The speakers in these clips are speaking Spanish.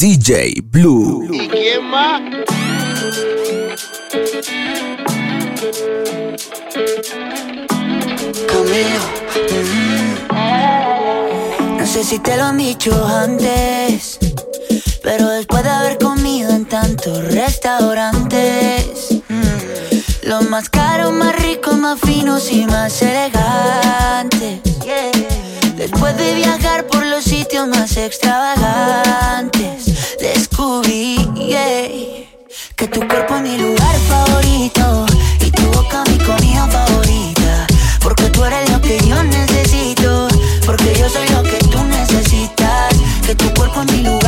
DJ Blue. ¿Y quién más? Camilo. No sé si te lo han dicho antes, pero después de haber comido en tantos restaurantes, los más caros, más ricos, más finos y más elegantes. Después de viajar por los sitios más extravagantes, descubrí que tu cuerpo es mi lugar favorito y tu boca mi comida favorita. Porque tú eres lo que yo necesito, porque yo soy lo que tú necesitas. Que tu cuerpo es mi lugar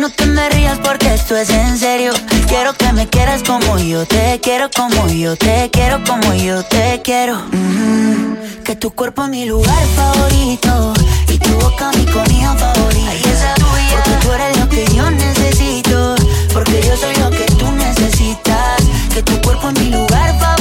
No te me rías porque esto es en serio. Quiero que me quieras como yo te quiero, como yo te quiero, como yo te quiero. Mm, que tu cuerpo es mi lugar favorito. Y tu boca mi comida favorita. Porque tú eres lo que yo necesito. Porque yo soy lo que tú necesitas. Que tu cuerpo es mi lugar favorito.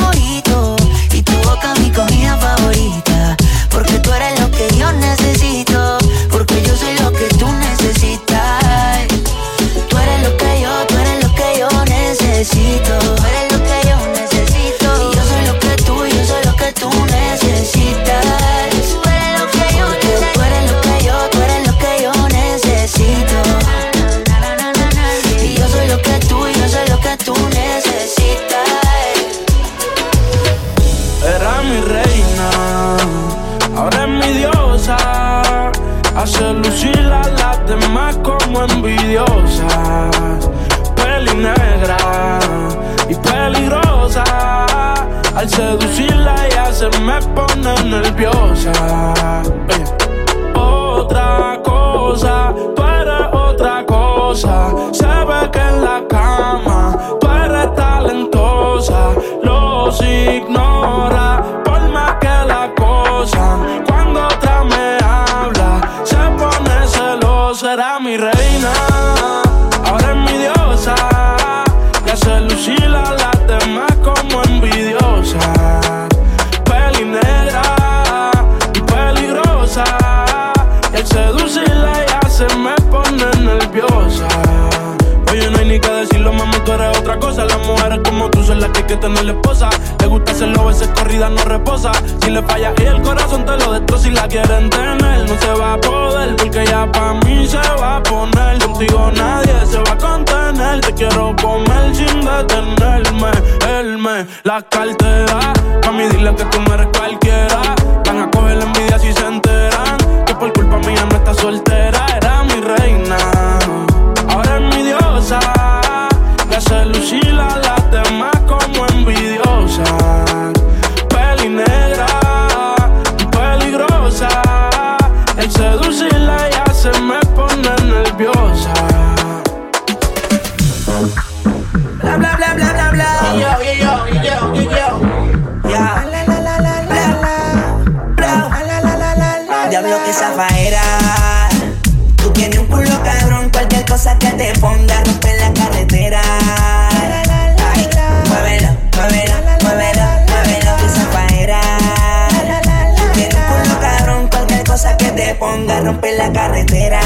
Necesito. Tú son las que tener la esposa. Le gusta hacerlo, veces corrida no reposa. Si le falla y el corazón te lo destroza. Si la quieren tener, no se va a poder. Porque ya pa' mí se va a poner. Contigo nadie se va a contener. Te quiero comer sin detenerme. Él me la cartera. Mami, dile que tú no eres cualquiera. Van a coger la envidia si se enteran. Que por culpa mía no está soltera. Era mi reina. Ahora es mi diosa. Y hace lucir a Tú tienes un culo cabrón, cualquier cosa que te ponga rompe la carretera. Ay, muévelo, muévelo, muévelo, muévelo que zafaera. Tú tienes un culo cabrón, cualquier cosa que te ponga rompe la carretera.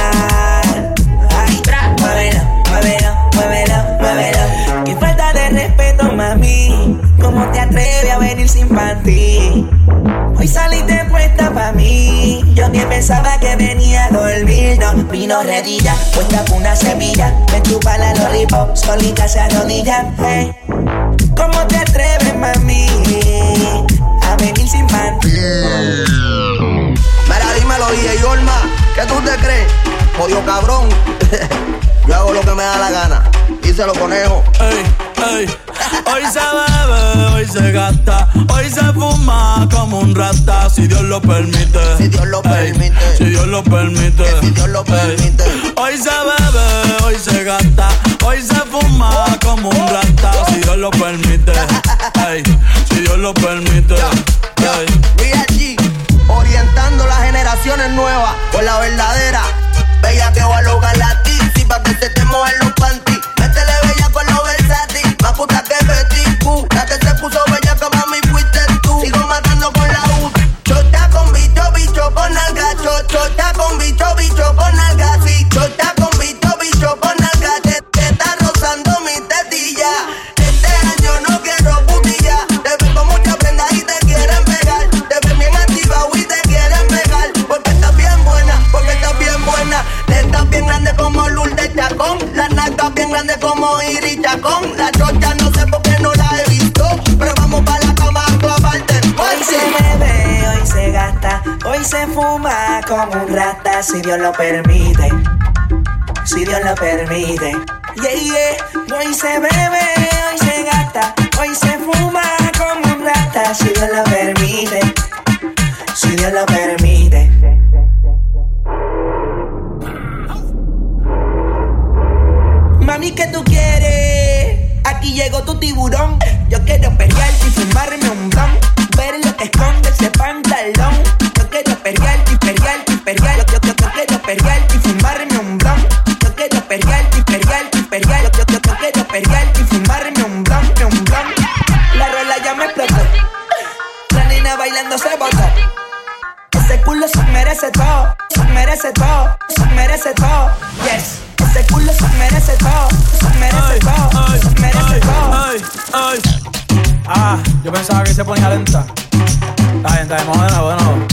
pensaba que venía a dormirnos. Vino redilla, puesta con una semilla. Me chupa la lollipop, solita se arrodilla. Hey. ¿Cómo te atreves, mami? A venir sin pan. Mira, dímelo, DJ Olma. ¿Qué tú te crees? Jodido cabrón. Yo hago lo que me da la gana. Díselo, conejo. Hey ey. Hoy se bebe, hoy se gasta, hoy se fuma como un rata, si Dios lo permite. Si Dios lo permite. Si Dios lo permite. Si Dios lo permite. Hoy se bebe, hoy se gasta, hoy se fuma como un rata, si Dios lo permite. Ey, si Dios lo permite. Ey. orientando las generaciones nuevas con la verdadera. Permite. Yeah, yeah. Hoy se bebe, quiero pelearte y fumarme un blon, un blon. La rola ya me explotó. La nena bailando se botó. Ese culo se merece todo, se merece todo, se merece todo. Yes. Ese culo se merece todo, se merece todo, se merece todo. ay, ay. Ah, yo pensaba que se ponía lenta. La gente de moda, bueno.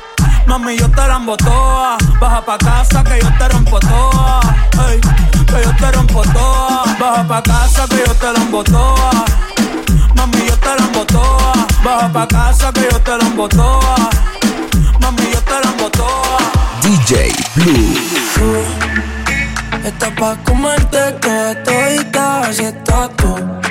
Mami, yo te la toa. Baja pa' casa que yo te rompo toa. Ey, que yo te rompo toa. Baja pa' casa que yo te la toa. Mami, yo te la toa. Baja pa' casa que yo te la toa. Mami, yo te la toa. DJ Blue. Estás pa' comerte toda todita, así estás tú.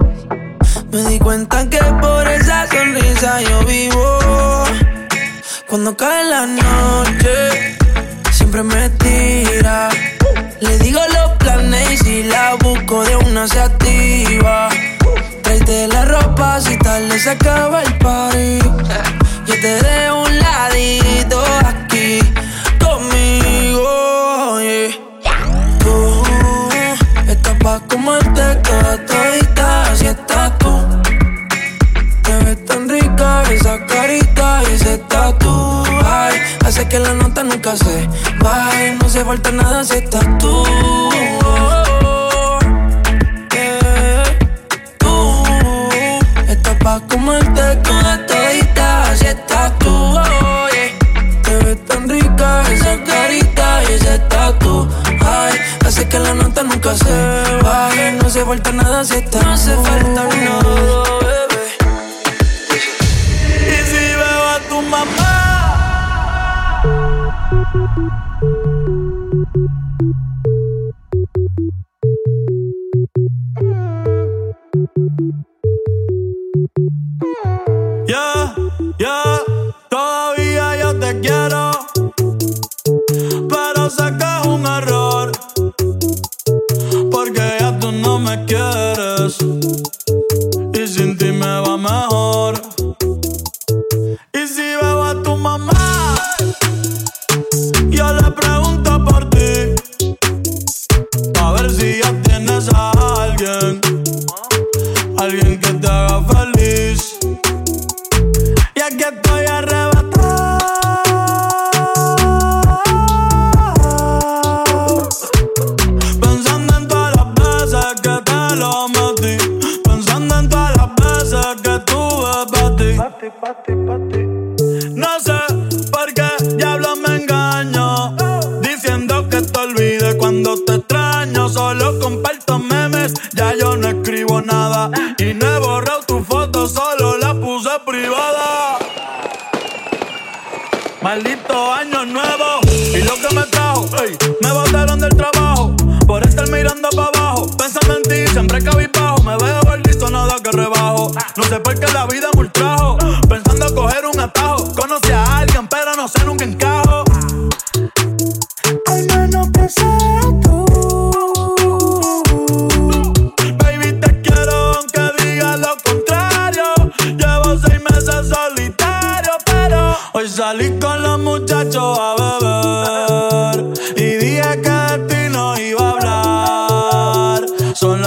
Me di cuenta que por esa sonrisa yo vivo. Cuando cae la noche, siempre me tira. Le digo los planes y si la busco de una se activa. Tráete la ropa si tal se acaba el party. Yo te dejo un ladito aquí conmigo. yeah. Tú estás pa' comerte toda tatu. Ay, hace que la nota nunca se baje, no se falta nada si estás tú. Yeah. Tú estás pa' comerte toda todita, así estás tú. yeah. Te ves tan rica esa carita y ese tatu. Ay, hace que la nota nunca se baje. No se falta nada si está. No se falta nada, Ya,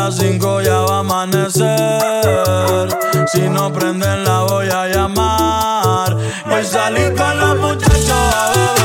las cinco, ya va a amanecer. Si no prenden la voy a llamar. Hoy salí con los muchachos a beber.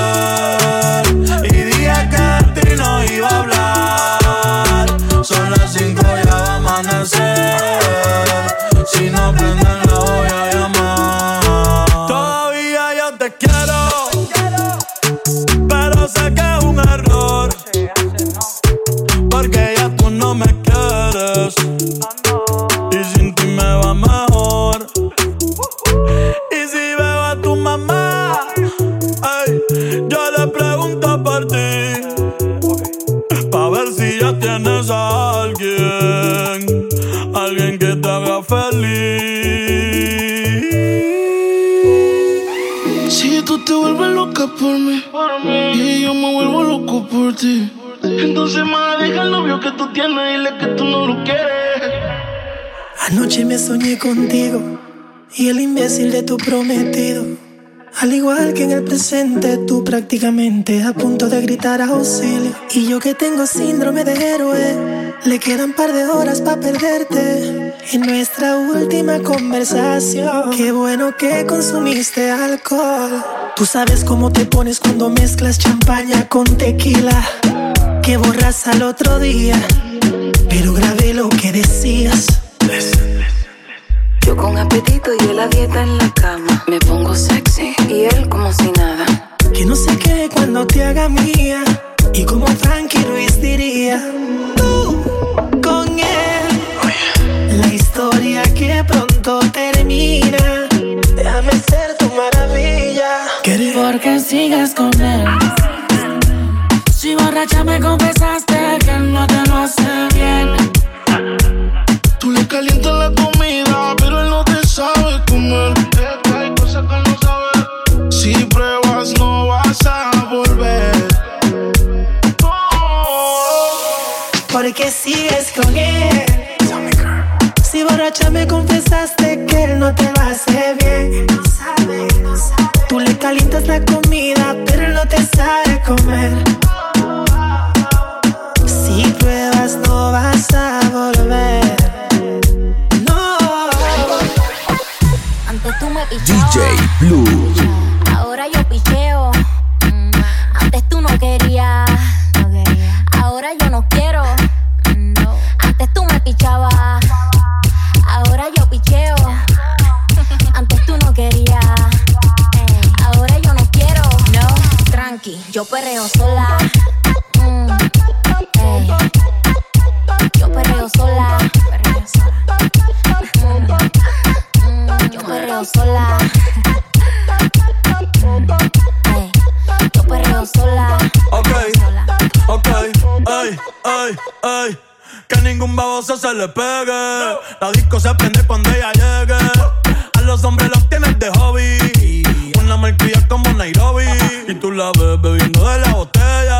Entonces, más deja el novio que tú tienes, dile que tú no lo quieres. Anoche me soñé contigo y el imbécil de tu prometido. Al igual que en el presente, tú prácticamente a punto de gritar auxilio. Y yo que tengo síndrome de héroe, le quedan par de horas para perderte. En nuestra última conversación, qué bueno que consumiste alcohol. Tú sabes cómo te pones cuando mezclas champaña con tequila. Que borras al otro día, pero grabé lo que decías. Yo con apetito y la dieta en la cama. Me pongo sexy y él como si nada. Que no sé qué cuando te haga mía. Y como Frankie Ruiz diría, tú con él. La historia que pronto termina. Porque sigues con él. Si borracha me confesaste que no te lo hace bien. Tú le calientas la comida, pero él no te sabe comer. Hay cosas que no sabes. Si pruebas, no vas a volver. Oh. porque sigues con él. Si borracha me confesaste que él no te lo hace bien. Calientas la comida, pero no te sabe comer. Si pruebas, no vas a volver. No. Antes tú me DJ Blue. Yo perreo sola. Mm, ey. Yo perreo sola. Perreo sola. Mm, yo perreo sola. Ey, yo perreo sola. Ok, ok, ay, ay, ay. Que ningún baboso se le pegue. La disco se prende cuando ella llegue. A los hombres los tienes de hobby. Una malcria como Nairobi. Y tú la ves bebiendo de la botella.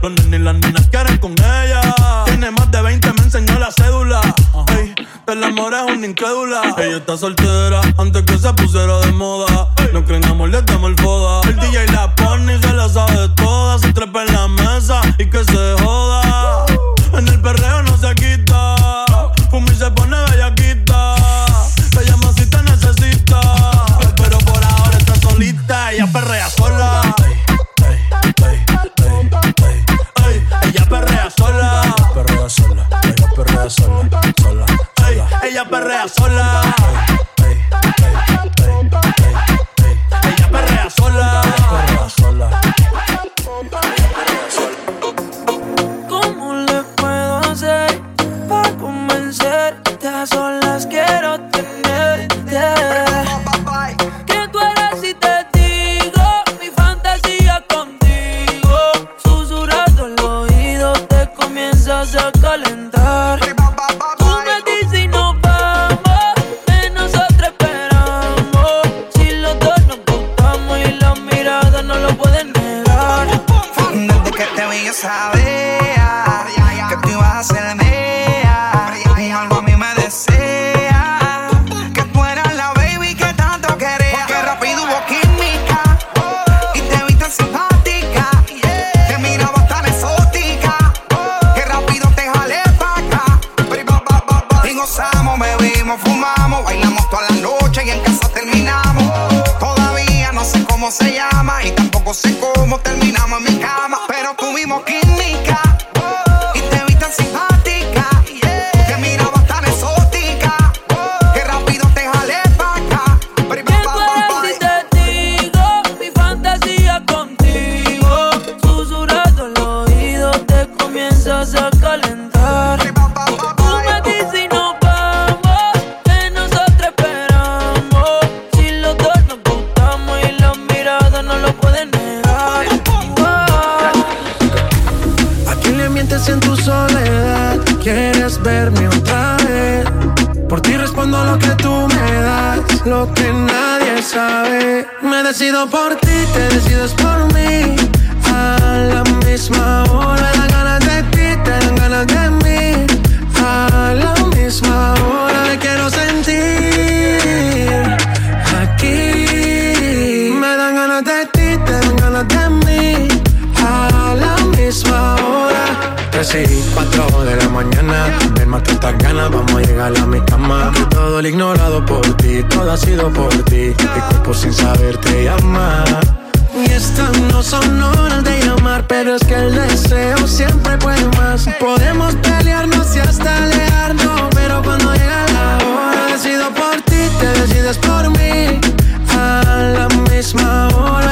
Los nenes y las nenas quieren con ella. Tiene más de 20, me enseñó la cédula. Ey, del amor es una incrédula. Ella está soltera antes que se pusiera de moda. No creen amor, le damos el foda. El DJ la pone y se la sabe toda. Se trepa en la mesa y que se joda. Ella perrea sola. Que nadie sabe. Me decido por ti, te decides por mí. A la misma hora, me dan ganas de ti, te dan ganas de mí. A la misma hora, me quiero sentir aquí. Me dan ganas de ti, te dan ganas de mí. A la misma hora. 3 y 4 de la mañana. Más tantas ganas, vamos a llegar a mi cama. Y todo el ignorado por ti, todo ha sido por ti. Mi cuerpo sin saber te llama. Y estas no son horas de llamar, pero es que el deseo siempre puede más. Podemos pelearnos y hasta alejarnos, pero cuando llega la hora, decido por ti, te decides por mí. A la misma hora,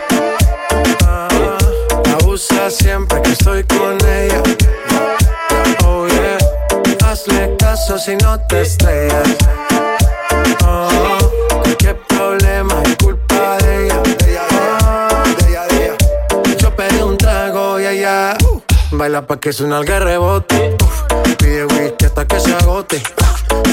Siempre que estoy con ella. Oh yeah. Hazle caso si no te estrellas. Oh, cualquier problema es culpa de ella. Oh, yo pedí un trago y ella baila pa' que suena el rebote. Pide whisky hasta que se agote.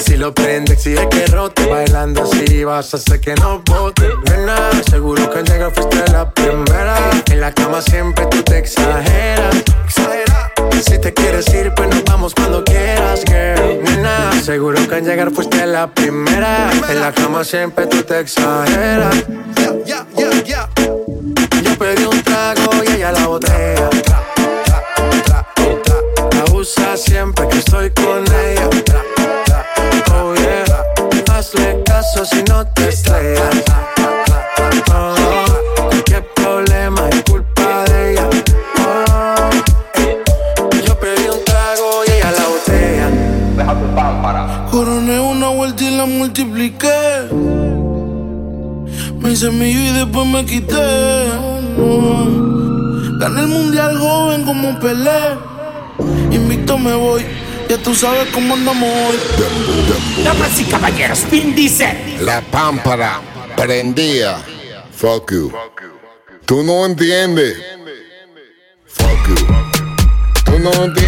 Si lo prende, exige que rote. Bailando así vas a hacer que no bote. Nena, seguro que al llegar fuiste la primera. En la cama siempre tú te exageras. Exagera. Si te quieres ir, pues nos vamos cuando quieras, girl. Nena, seguro que al llegar fuiste la primera. En la cama siempre tú te exageras. Yo pedí un trago y ella la botella. La usa siempre que estoy Si no te estrellas. Oh, qué problema es culpa de ella. Oh, yo pedí un trago y ella la botella. Coroné una vuelta y la multipliqué. Me hice mío y después me quité. Gané el mundial joven como Pelé. Invicto me voy. Ya tú sabes cómo andamos hoy. Damas y caballeros, Vin dice. La pámpara prendía. Fuck you. Tú no entiendes. Fuck you. Tú no entiendes.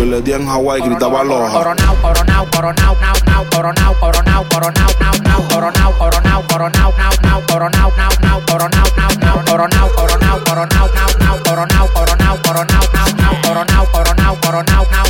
Yo le di en Hawaii, gritaba loja. Coronao, coronao, coronao, nao, nao, coronao, coronao, coronao, nao, nao, coronao, coronao, coronao, nao, nao, coronao, nao, nao, coronao, nao, nao, coronao, coronao, coronao, nao, nao, coronao, coronao, coronao, nao, nao, coronao, coronao, coronao, nao, nao, coronao, nao, coronao.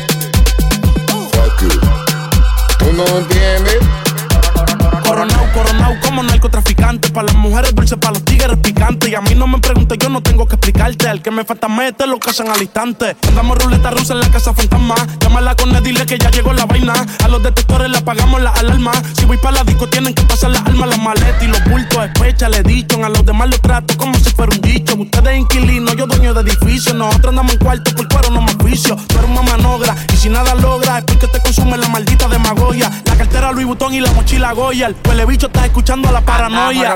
No entiendes. Coronao, coronao como narcotraficante. Para las mujeres dulces, para los tigres picantes. Y a mí no me preguntes, yo no tengo que explicarte. Al que me falta mete, lo casan al instante. Andamos ruleta rusa en la casa fantasma. Llámala con él, dile que ya llegó la vaina. A los detectores le apagamos la alarma. Si voy para la disco, tienen que pasar las almas, las maletas y los bultos. Especha, le dicho. A los demás los trato como si fuera un dicho. Ustedes inquilinos, yo dueño de edificio. Nosotros andamos en cuarto por cuero, no me juicio. Tú eres una manogra. Y si nada logra, es porque te consume la maldita demagogia. La cartera Louis Vuitton y la mochila Goya. El bicho está escuchando a la paranoia.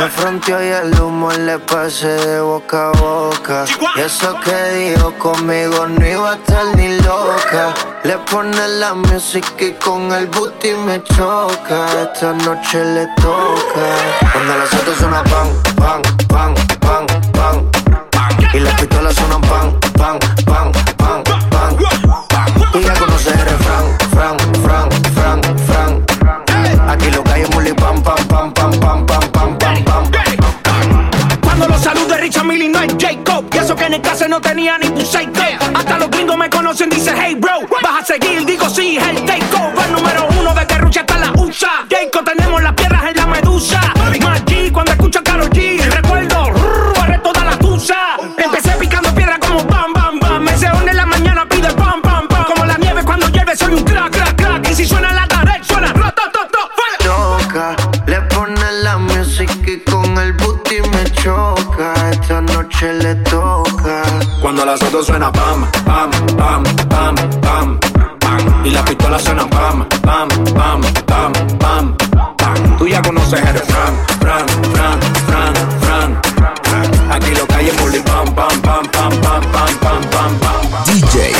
me fronteó y el humo le pasé de boca a boca. Y eso que dijo conmigo no iba a estar ni loca. Le pone la música y con el booty me choca. Esta noche le toca. Cuando las autos suenan pan, pan, pan, pan, pan. Y las pistolas suenan pan, pan, pan, pan, pan. Tú ya conoces el refrán, fran, en el no tenía ni psycho. Hasta los gringos me conocen, dice hey bro. Vas a seguir, digo sí, es Autos suena pam, pam, pam, pam, pam, pam. Y las pistolas suenan pam, pam, pam, pam, pam, pam. Tú ya conoces el refrán, fran, fran, fran, fran. Aquí lo que hay es bully pam, pam, pam, pam, pam, pam, pam, pam, pam. DJ.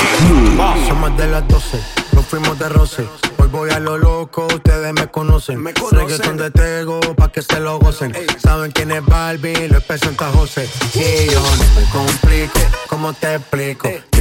Son más de las 12, nos fuimos de roce. Hoy voy a lo loco, ustedes me conocen. Me Reggaeton de que se lo gocen. Saben quién es Barbie, lo presenta José. Y yo no me complico, ¿cómo te explico?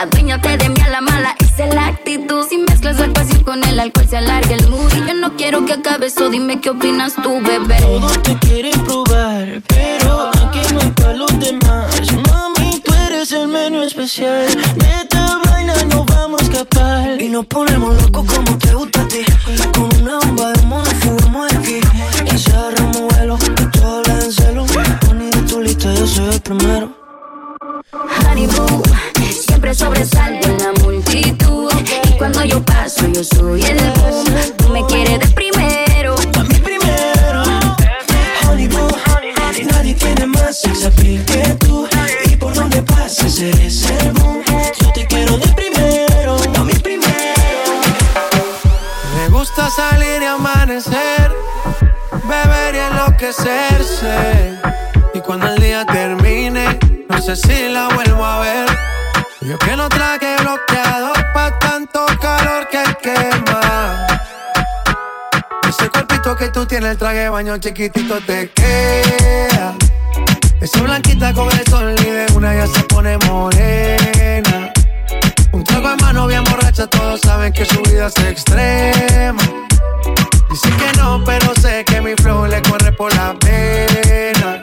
Aduéñate de mí a la mala, esa es la actitud. Si mezclas la pasión con el alcohol se alarga el mood. Y yo no quiero que acabe eso, dime qué opinas tú, bebé. Todos te quieren probar, pero aquí no para los demás. Mami, tú eres el menú especial. De esta vaina no vamos a escapar. Y nos ponemos locos como te gusta a ti. Con una bomba de mono fumamos aquí. Y se agarramos vuelo, y todo hablan en celo. De tu lista yo soy el primero. Honey boo, siempre sobresalto en la multitud. Y cuando yo paso, yo soy el boom. Tú me quieres de primero. A mí primero. Honey boo, nadie tiene más sex appeal que tú. Y por donde pasas eres el boom. Yo te quiero de primero. A mí primero. Me gusta salir y amanecer, beber y enloquecerse. Y cuando el día termine, sé si la vuelvo a ver. Yo que no traje bloqueador pa' tanto calor que quema. Ese cuerpito que tú tienes, el traje baño chiquitito te queda. Esa blanquita con el sol y de una ya se pone morena. Un trago en mano bien borracha, todos saben que su vida es extrema. Dice que no, pero sé que mi flow le corre por la pena.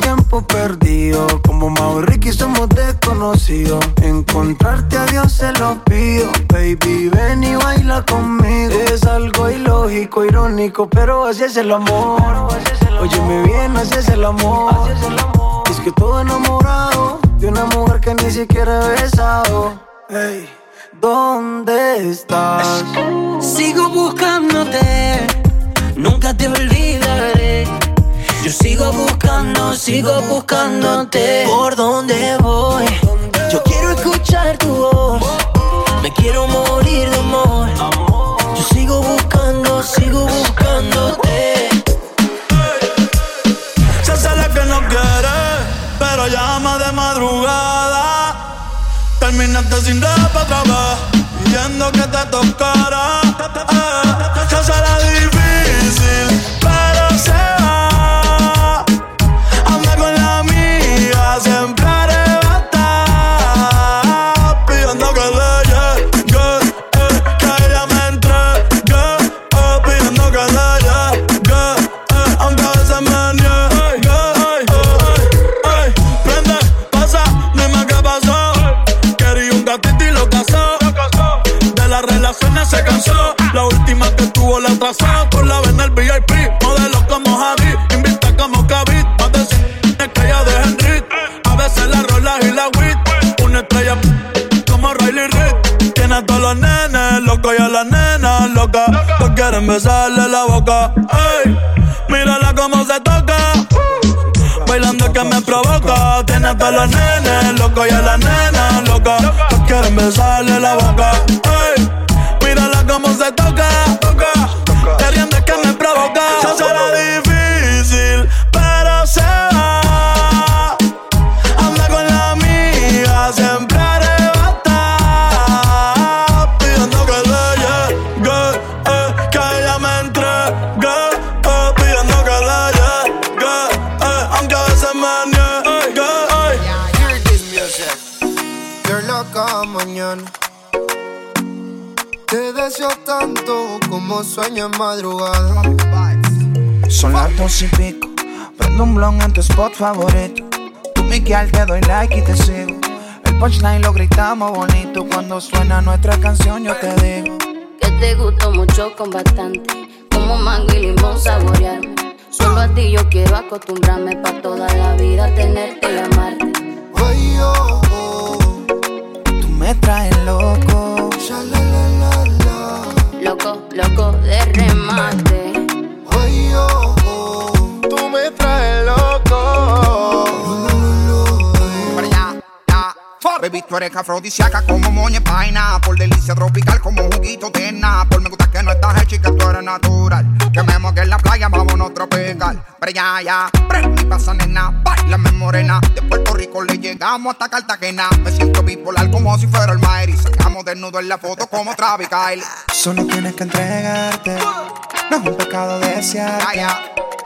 Tiempo perdido, como Mau Ricky somos desconocidos. Encontrarte a Dios se lo pido, baby, ven y baila conmigo. Es algo ilógico, irónico, pero así es el amor. Óyeme bien, así es el amor. Es que todo enamorado de una mujer que ni siquiera he besado. Hey, ¿dónde estás? Sigo buscándote, nunca te olvidaré. Sigo buscándote. ¿Por dónde voy? Yo quiero escuchar tu voz. Me quiero morir de amor. Yo sigo buscando, sigo buscándote. Se sale que no quiere, pero llama de madrugada. Terminaste sin rap otra pidiendo que te tocara. Tiene a todos los nenes locos y a las nenas locas. Que quieren besarle la boca. Ey, mírala cómo se toca. Bailando que me provoca. Tiene a todos los nenes locos y a las nenas locas. Que quieren besarle la boca. Ey, sueño en madrugada. Son las dos y pico. Prendo un blon en tu spot favorito. Tú, Miguel, te doy like y te sigo. El punchline lo gritamos bonito. Cuando suena nuestra canción, yo te digo. Que te gustó mucho con bastante. Como mango y limón saborearme. Solo a ti yo quiero acostumbrarme pa' toda la vida tenerte y amarte. Ay, oh, oh. Tú me traes loco. Loco, loco tú eres afrodisíaca como moña vaina. Por delicia tropical como juguito tena. Por me gusta que no estás hecha y que tú eres natural. Que me moque en la playa, vámonos tropical. Pero ya, ya, prende y pasa nena. Bailame morena. De Puerto Rico le llegamos hasta Cartagena. Me siento bipolar como si fuera el Mayri. Sacamos desnudo en la foto como Travis Kyle. Solo tienes que entregarte. No es un pecado desearte. Ya, ya.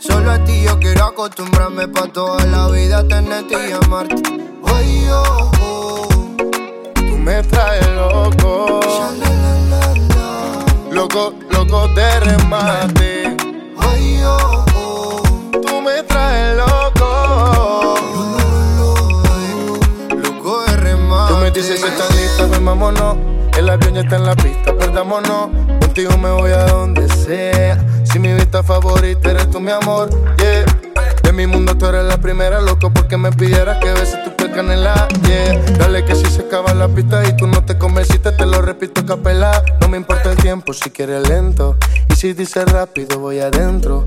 Solo a ti yo quiero acostumbrarme pa' toda la vida tenerte y amarte. Ay, oh, oh. Tú me traes loco. Loco, loco de remate. Ay, oh, oh. Tú me traes loco. Loco de remate. Tú me dices que estás lista, ven vámonos. El avión ya está en la pista, perdámonos. Me voy a donde sea. Si mi vista favorita eres tú, mi amor, yeah. De mi mundo tú eres la primera, loco, porque me pidieras que beses tu piel canela, yeah. Dale que si se acaba la pista y tú no te convenciste, te lo repito capela. No me importa el tiempo si quieres lento. Y si dices rápido, voy adentro.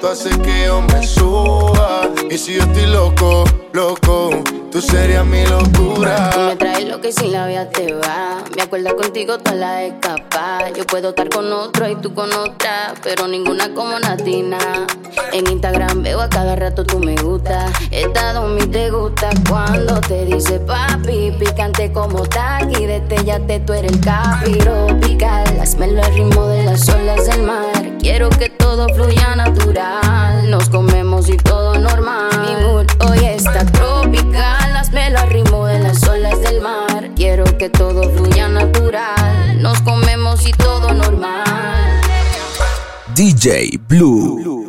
tú haces que yo me suba. Y si yo estoy loco, loco, tú serías mi locura. Tú me traes contigo que sin la vida te va. Me acuerdo contigo toda la escapa. Yo puedo estar con otro y tú con otra, pero ninguna como Natina. En Instagram veo a cada rato tú me gusta. Estado mi te gusta cuando te dice papi. Picante como taqui, te tú eres el capiro. Pical, hazmelo al ritmo de las olas del mar. Quiero que todo fluya natural. Nos comemos y todo normal. Mi mood hoy está tropical. Hazmelo al ritmo de las olas del mar. Quiero que todo fluya natural. Nos comemos y todo normal. DJ Blue.